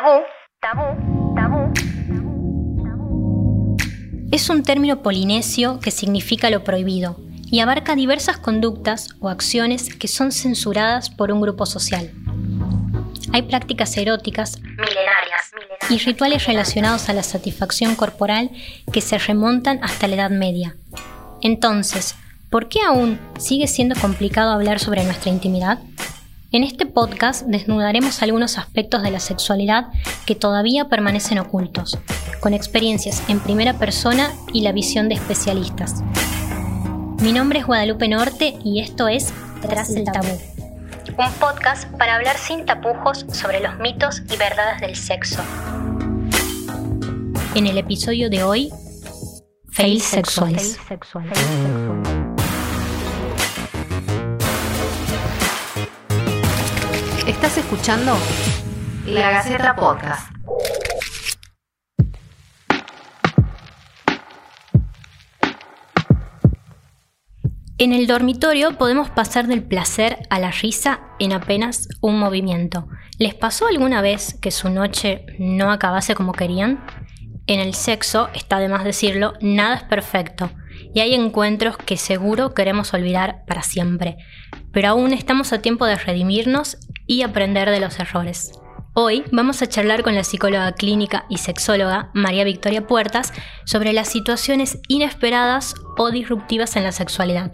Tabú, tabú, tabú. Es un término polinesio que significa lo prohibido y abarca diversas conductas o acciones que son censuradas por un grupo social. Hay prácticas eróticas milenarias y rituales relacionados a la satisfacción corporal que se remontan hasta la Edad Media. Entonces, ¿por qué aún sigue siendo complicado hablar sobre nuestra intimidad? En este podcast desnudaremos algunos aspectos de la sexualidad que todavía permanecen ocultos, con experiencias en primera persona y la visión de especialistas. Mi nombre es Guadalupe Norte y esto es Tras el Tabú, un podcast para hablar sin tapujos sobre los mitos y verdades del sexo. En el episodio de hoy, fails sexuales. Estás escuchando La Gaceta Podcast. En el dormitorio podemos pasar del placer a la risa en apenas un movimiento. ¿Les pasó alguna vez que su noche no acabase como querían? En el sexo, está de más decirlo, nada es perfecto y hay encuentros que seguro queremos olvidar para siempre, pero aún estamos a tiempo de redimirnos y aprender de los errores. Hoy vamos a charlar con la psicóloga clínica y sexóloga María Victoria Puertas sobre las situaciones inesperadas o disruptivas en la sexualidad,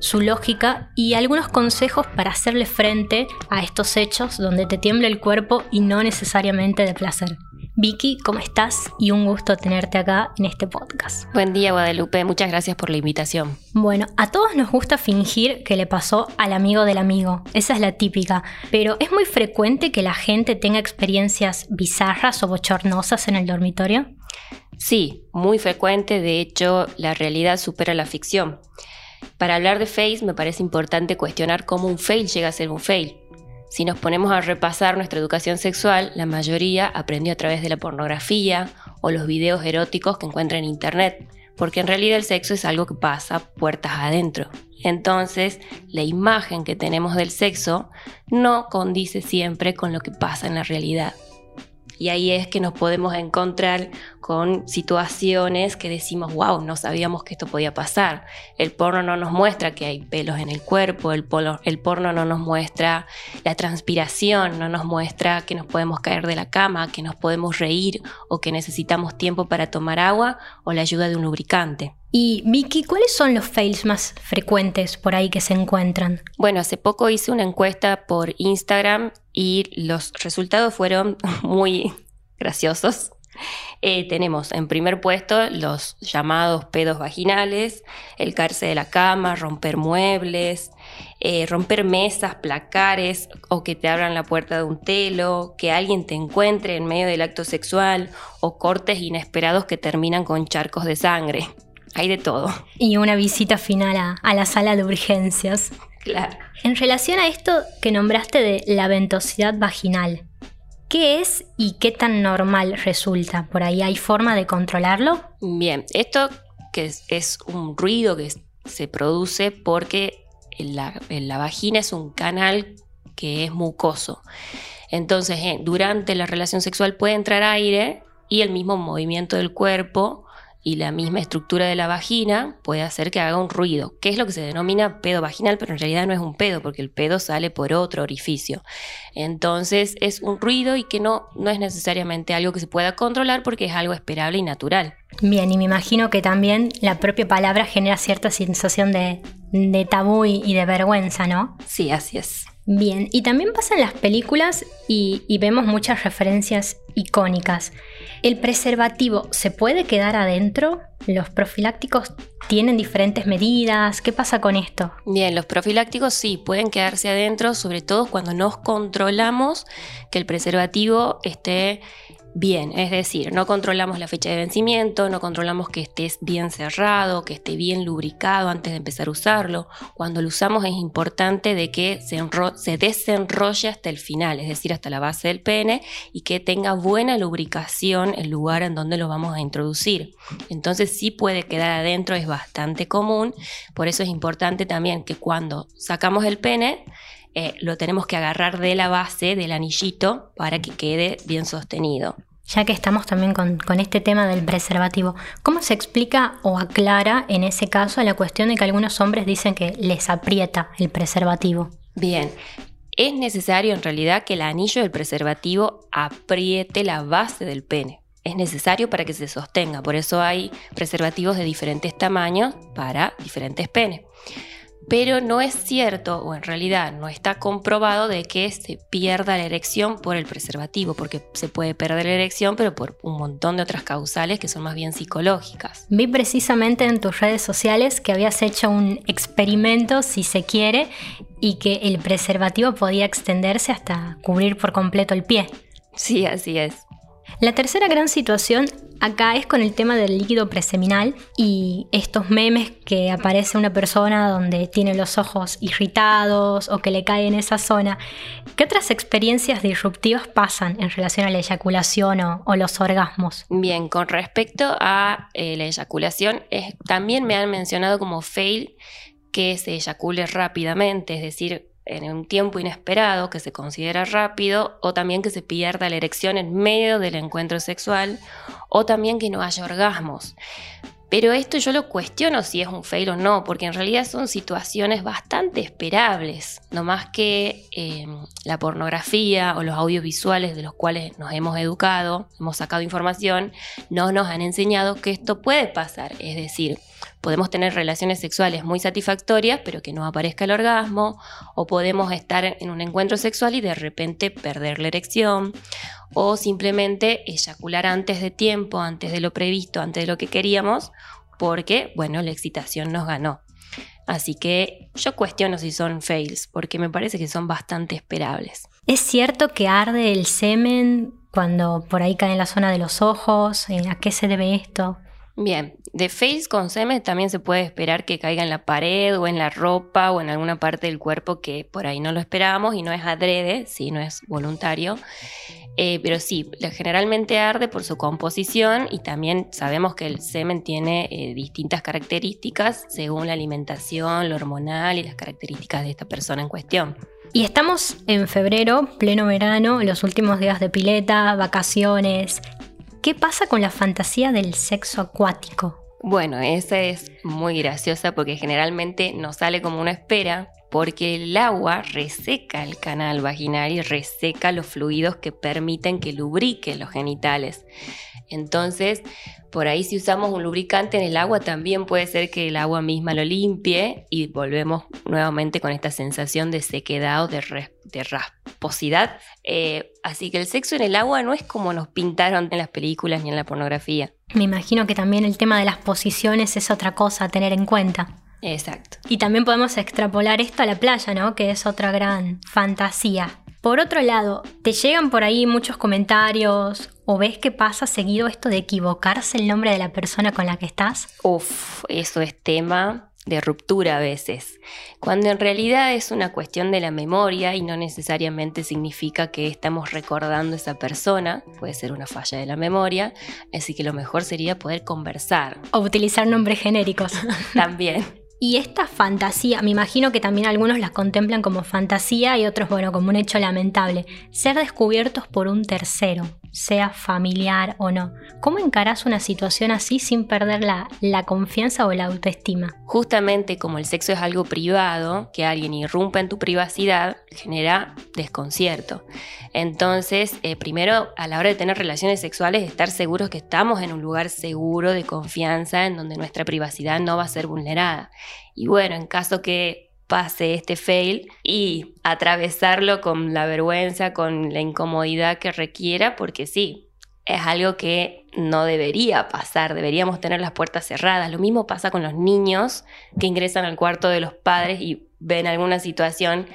su lógica y algunos consejos para hacerle frente a estos hechos donde te tiembla el cuerpo y no necesariamente de placer. Vicky, ¿cómo estás? Y un gusto tenerte acá en este podcast. Buen día, Guadalupe. Muchas gracias por la invitación. Bueno, a todos nos gusta fingir que le pasó al amigo del amigo. Esa es la típica. Pero es muy frecuente que la gente tenga experiencias bizarras o bochornosas en el dormitorio. Sí, muy frecuente. De hecho, la realidad supera la ficción. Para hablar de fails me parece importante cuestionar cómo un fail llega a ser un fail. Si nos ponemos a repasar nuestra educación sexual, la mayoría aprendió a través de la pornografía o los videos eróticos que encuentra en internet, porque en realidad el sexo es algo que pasa puertas adentro. Entonces, la imagen que tenemos del sexo no condice siempre con lo que pasa en la realidad. Y ahí es que nos podemos encontrar con situaciones que decimos, wow, no sabíamos que esto podía pasar. El porno no nos muestra que hay pelos en el cuerpo, el, el porno no nos muestra la transpiración, no nos muestra que nos podemos caer de la cama, que nos podemos reír o que necesitamos tiempo para tomar agua o la ayuda de un lubricante. Y Vicky, ¿cuáles son los fails más frecuentes por ahí que se encuentran? Bueno, hace poco hice una encuesta por Instagram y los resultados fueron muy graciosos. Eh, tenemos en primer puesto los llamados pedos vaginales, el caerse de la cama, romper muebles, eh, romper mesas, placares o que te abran la puerta de un telo, que alguien te encuentre en medio del acto sexual o cortes inesperados que terminan con charcos de sangre. Hay de todo. Y una visita final a, la sala de urgencias. Claro. En relación a esto que nombraste de la ventosidad vaginal, ¿qué es y qué tan normal resulta? ¿Por ahí hay forma de controlarlo? Bien, esto que es, un ruido que se produce porque la, la, vagina es un canal que es mucoso. Entonces, eh, durante la relación sexual puede entrar aire y el mismo movimiento del cuerpo y la misma estructura de la vagina puede hacer que haga un ruido, que es lo que se denomina pedo vaginal, pero en realidad no es un pedo, porque el pedo sale por otro orificio. Entonces es un ruido y que no, no es necesariamente algo que se pueda controlar porque es algo esperable y natural. Bien, y me imagino que también la propia palabra genera cierta sensación de, de tabú y de vergüenza, ¿no? Sí, así es. Bien, y también pasa en las películas y, y, vemos muchas referencias icónicas. ¿El preservativo se puede quedar adentro? ¿Los profilácticos tienen diferentes medidas? ¿Qué pasa con esto? Bien, los profilácticos sí pueden quedarse adentro, sobre todo cuando nos controlamos que el preservativo esté bien, es decir, no controlamos la fecha de vencimiento, no controlamos que esté bien cerrado, que esté bien lubricado antes de empezar a usarlo. Cuando lo usamos es importante de que se, se desenrolle hasta el final, es decir, hasta la base del pene y que tenga buena lubricación el lugar en donde lo vamos a introducir. Entonces sí puede quedar adentro, es bastante común, por eso es importante también que cuando sacamos el pene, eh, lo tenemos que agarrar de la base del anillito para que quede bien sostenido. Ya que estamos también con, con, este tema del preservativo, ¿cómo se explica o aclara en ese caso la cuestión de que algunos hombres dicen que les aprieta el preservativo? Bien, es necesario en realidad que el anillo del preservativo apriete la base del pene. Es necesario para que se sostenga, por eso hay preservativos de diferentes tamaños para diferentes penes pero no es cierto, o en realidad no está comprobado, de que se pierda la erección por el preservativo, porque se puede perder la erección, pero por un montón de otras causales que son más bien psicológicas. Vi precisamente en tus redes sociales que habías hecho un experimento, si se quiere, y que el preservativo podía extenderse hasta cubrir por completo el pie. Sí, así es. La tercera gran situación acá es con el tema del líquido preseminal y estos memes que aparece una persona donde tiene los ojos irritados o que le cae en esa zona. ¿Qué otras experiencias disruptivas pasan en relación a la eyaculación o, los orgasmos? Bien, con respecto a eh, la eyaculación, también me han mencionado como fail que se eyacule rápidamente, es decir, en un tiempo inesperado que se considera rápido o también que se pierda la erección en medio del encuentro sexual o también que no haya orgasmos. Pero esto yo lo cuestiono si es un fail o no, porque en realidad son situaciones bastante esperables, no más que em, la pornografía o los audiovisuales de los cuales nos hemos educado, hemos sacado información, no nos han enseñado que esto puede pasar. Es decir, podemos tener relaciones sexuales muy satisfactorias, pero que no aparezca el orgasmo, o podemos estar en un encuentro sexual y de repente perder la erección, o simplemente eyacular antes de tiempo, antes de lo previsto, antes de lo que queríamos, porque, bueno, la excitación nos ganó. Así que yo cuestiono si son fails, porque me parece que son bastante esperables. ¿Es cierto que arde el semen cuando por ahí cae en la zona de los ojos? ¿A qué se debe esto? Bien, de fails con semen también se puede esperar que caiga en la pared o en la ropa o en alguna parte del cuerpo que por ahí no lo esperábamos y no es adrede, sí, no es voluntario. Eh, pero sí, generalmente arde por su composición y también sabemos que el semen tiene eh, distintas características según la alimentación, lo hormonal y las características de esta persona en cuestión. Y estamos en febrero, pleno verano, los últimos días de pileta, vacaciones. ¿Qué pasa con la fantasía del sexo acuático? Bueno, esa es muy graciosa porque generalmente no sale como uno espera, porque el agua reseca el canal vaginal y reseca los fluidos que permiten que lubriquen los genitales. Entonces, por ahí si usamos un lubricante en el agua, también puede ser que el agua misma lo limpie y volvemos nuevamente con esta sensación de sequedad o de, rasposidad. Eh, así que el sexo en el agua no es como nos pintaron en las películas ni en la pornografía. Me imagino que también el tema de las posiciones es otra cosa a tener en cuenta. Exacto. Y también podemos extrapolar esto a la playa, ¿no? Que es otra gran fantasía. Por otro lado, ¿te llegan por ahí muchos comentarios o ves que pasa seguido esto de equivocarse el nombre de la persona con la que estás? Uf, eso es tema de ruptura a veces, cuando en realidad es una cuestión de la memoria y no necesariamente significa que estamos recordando a esa persona, puede ser una falla de la memoria, así que lo mejor sería poder conversar. O utilizar nombres genéricos. También. Y esta fantasía, me imagino que también algunos las contemplan como fantasía y otros, bueno, como un hecho lamentable, ser descubiertos por un tercero, sea familiar o no. ¿Cómo encarás una situación así sin perder la, confianza o la autoestima? Justamente como el sexo es algo privado, que alguien irrumpa en tu privacidad genera desconcierto. Entonces, eh, primero, a la hora de tener relaciones sexuales, estar seguros que estamos en un lugar seguro de confianza, en donde nuestra privacidad no va a ser vulnerada. Y bueno, en caso que pase este fail y atravesarlo con la vergüenza, con la incomodidad que requiera, porque sí, es algo que no debería pasar, deberíamos tener las puertas cerradas. Lo mismo pasa con los niños que ingresan al cuarto de los padres y ven alguna situación.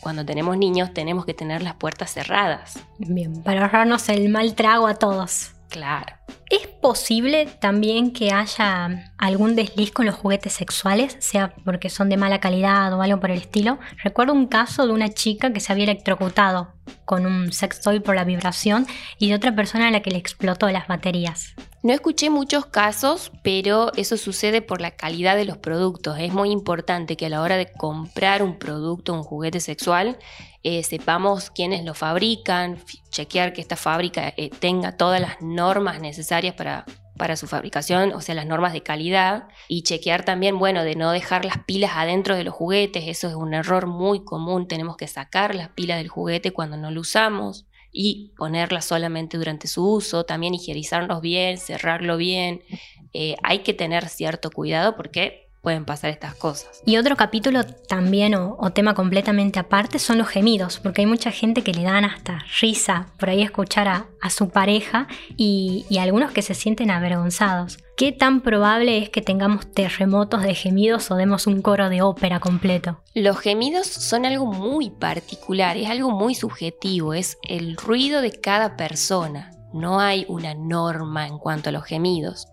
Cuando tenemos niños tenemos que tener las puertas cerradas. Bien, para ahorrarnos el mal trago a todos. Claro. ¿Es posible también que haya algún desliz con los juguetes sexuales, sea porque son de mala calidad o algo por el estilo? Recuerdo un caso de una chica que se había electrocutado con un sex toy por la vibración y de otra persona a la que le explotó las baterías. No escuché muchos casos, pero eso sucede por la calidad de los productos. Es muy importante que a la hora de comprar un producto, un juguete sexual, eh, sepamos quiénes lo fabrican, chequear que esta fábrica eh, tenga todas las normas necesarias para, para su fabricación, o sea, las normas de calidad, y chequear también, bueno, de no dejar las pilas adentro de los juguetes, eso es un error muy común, tenemos que sacar las pilas del juguete cuando no lo usamos y ponerlas solamente durante su uso, también higienizarlos bien, cerrarlo bien, eh, hay que tener cierto cuidado porque pueden pasar estas cosas. Y otro capítulo también o, tema completamente aparte son los gemidos, porque hay mucha gente que le dan hasta risa por ahí escuchar a, su pareja y, y, algunos que se sienten avergonzados. ¿Qué tan probable es que tengamos terremotos de gemidos o demos un coro de ópera completo? Los gemidos son algo muy particular, es algo muy subjetivo, es el ruido de cada persona. No hay una norma en cuanto a los gemidos.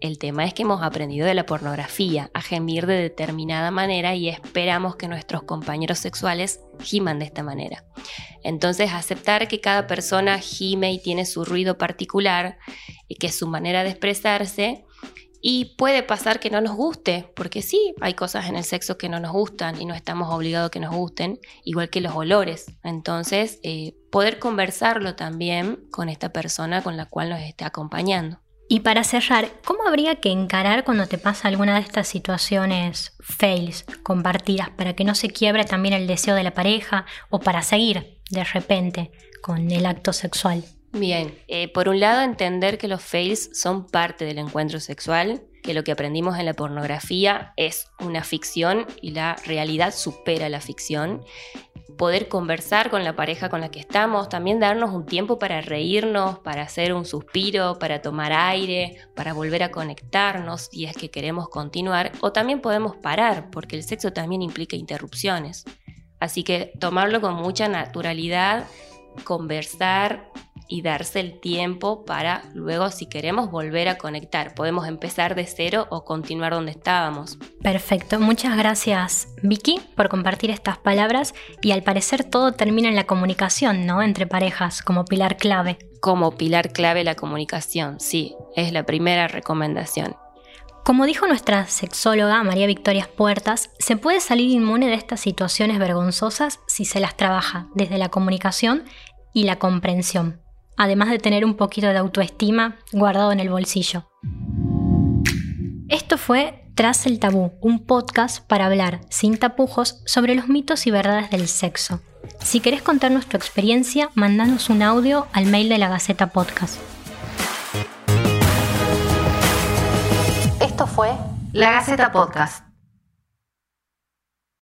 El tema es que hemos aprendido de la pornografía a gemir de determinada manera y esperamos que nuestros compañeros sexuales giman de esta manera. Entonces, aceptar que cada persona gime y tiene su ruido particular y que es su manera de expresarse y puede pasar que no nos guste, porque sí, hay cosas en el sexo que no nos gustan y no estamos obligados a que nos gusten, igual que los olores. Entonces, eh, poder conversarlo también con esta persona con la cual nos esté acompañando. Y para cerrar, ¿cómo habría que encarar cuando te pasa alguna de estas situaciones fails compartidas para que no se quiebre también el deseo de la pareja o para seguir de repente con el acto sexual? Bien, eh, por un lado entender que los fails son parte del encuentro sexual, que lo que aprendimos en la pornografía es una ficción y la realidad supera la ficción. Poder conversar con la pareja con la que estamos, también darnos un tiempo para reírnos, para hacer un suspiro, para tomar aire, para volver a conectarnos si es que queremos continuar, o también podemos parar, porque el sexo también implica interrupciones. Así que tomarlo con mucha naturalidad, conversar, y darse el tiempo para luego, si queremos, volver a conectar. Podemos empezar de cero o continuar donde estábamos. Perfecto, muchas gracias Vicky por compartir estas palabras y al parecer todo termina en la comunicación, ¿no? Entre parejas, como pilar clave. Como pilar clave la comunicación, sí, es la primera recomendación. Como dijo nuestra sexóloga María Victoria Puertas, se puede salir inmune de estas situaciones vergonzosas si se las trabaja desde la comunicación y la comprensión además de tener un poquito de autoestima guardado en el bolsillo. Esto fue Tras el Tabú, un podcast para hablar sin tapujos sobre los mitos y verdades del sexo. Si querés contarnos tu experiencia, mandanos un audio al mail de la Gaceta Podcast. Esto fue La Gaceta Podcast.